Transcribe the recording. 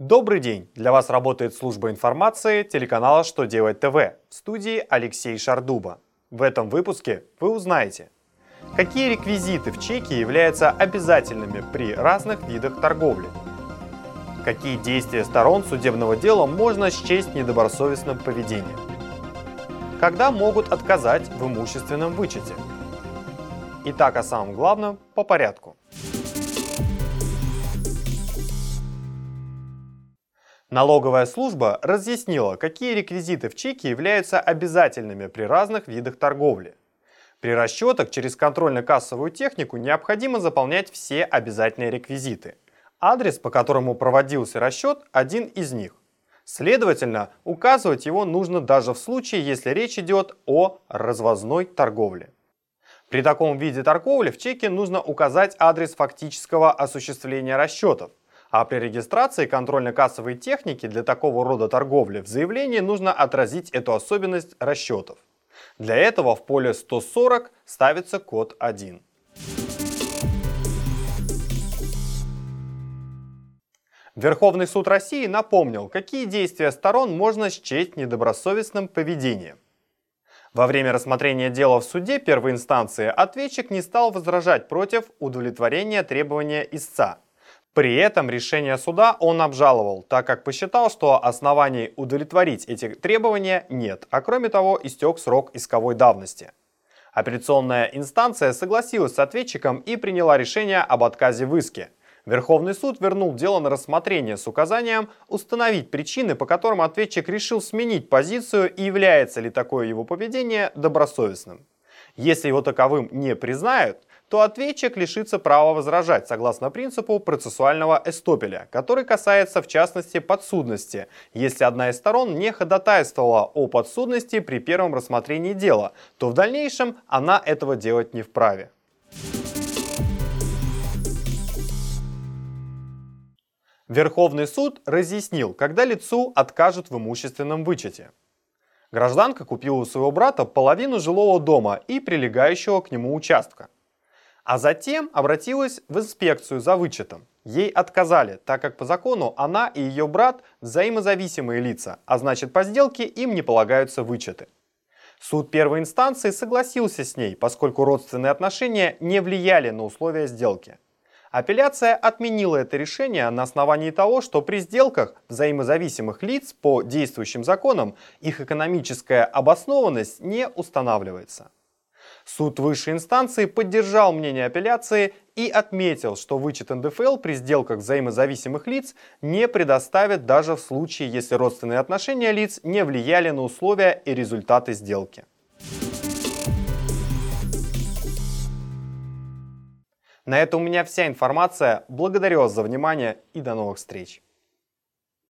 Добрый день! Для вас работает служба информации телеканала «Что делать ТВ» в студии Алексей Шардуба. В этом выпуске вы узнаете, какие реквизиты в чеке являются обязательными при разных видах торговли, какие действия сторон судебного дела можно счесть недобросовестным поведением, когда могут отказать в имущественном вычете. Итак, о самом главном по порядку. Налоговая служба разъяснила, какие реквизиты в чеке являются обязательными при разных видах торговли. При расчетах через контрольно-кассовую технику необходимо заполнять все обязательные реквизиты. Адрес, по которому проводился расчет, один из них. Следовательно, указывать его нужно даже в случае, если речь идет о развозной торговле. При таком виде торговли в чеке нужно указать адрес фактического осуществления расчетов – а при регистрации контрольно-кассовой техники для такого рода торговли в заявлении нужно отразить эту особенность расчетов. Для этого в поле 140 ставится код 1. Верховный суд России напомнил, какие действия сторон можно счесть недобросовестным поведением. Во время рассмотрения дела в суде первой инстанции ответчик не стал возражать против удовлетворения требования истца – при этом решение суда он обжаловал, так как посчитал, что оснований удовлетворить эти требования нет, а кроме того истек срок исковой давности. Апелляционная инстанция согласилась с ответчиком и приняла решение об отказе в иске. Верховный суд вернул дело на рассмотрение с указанием установить причины, по которым ответчик решил сменить позицию и является ли такое его поведение добросовестным. Если его таковым не признают, то ответчик лишится права возражать согласно принципу процессуального эстопеля, который касается в частности подсудности, если одна из сторон не ходатайствовала о подсудности при первом рассмотрении дела, то в дальнейшем она этого делать не вправе. Верховный суд разъяснил, когда лицу откажут в имущественном вычете. Гражданка купила у своего брата половину жилого дома и прилегающего к нему участка. А затем обратилась в инспекцию за вычетом. Ей отказали, так как по закону она и ее брат взаимозависимые лица, а значит по сделке им не полагаются вычеты. Суд первой инстанции согласился с ней, поскольку родственные отношения не влияли на условия сделки. Апелляция отменила это решение на основании того, что при сделках взаимозависимых лиц по действующим законам их экономическая обоснованность не устанавливается. Суд высшей инстанции поддержал мнение апелляции и отметил, что вычет НДФЛ при сделках взаимозависимых лиц не предоставит даже в случае, если родственные отношения лиц не влияли на условия и результаты сделки. На этом у меня вся информация. Благодарю вас за внимание и до новых встреч.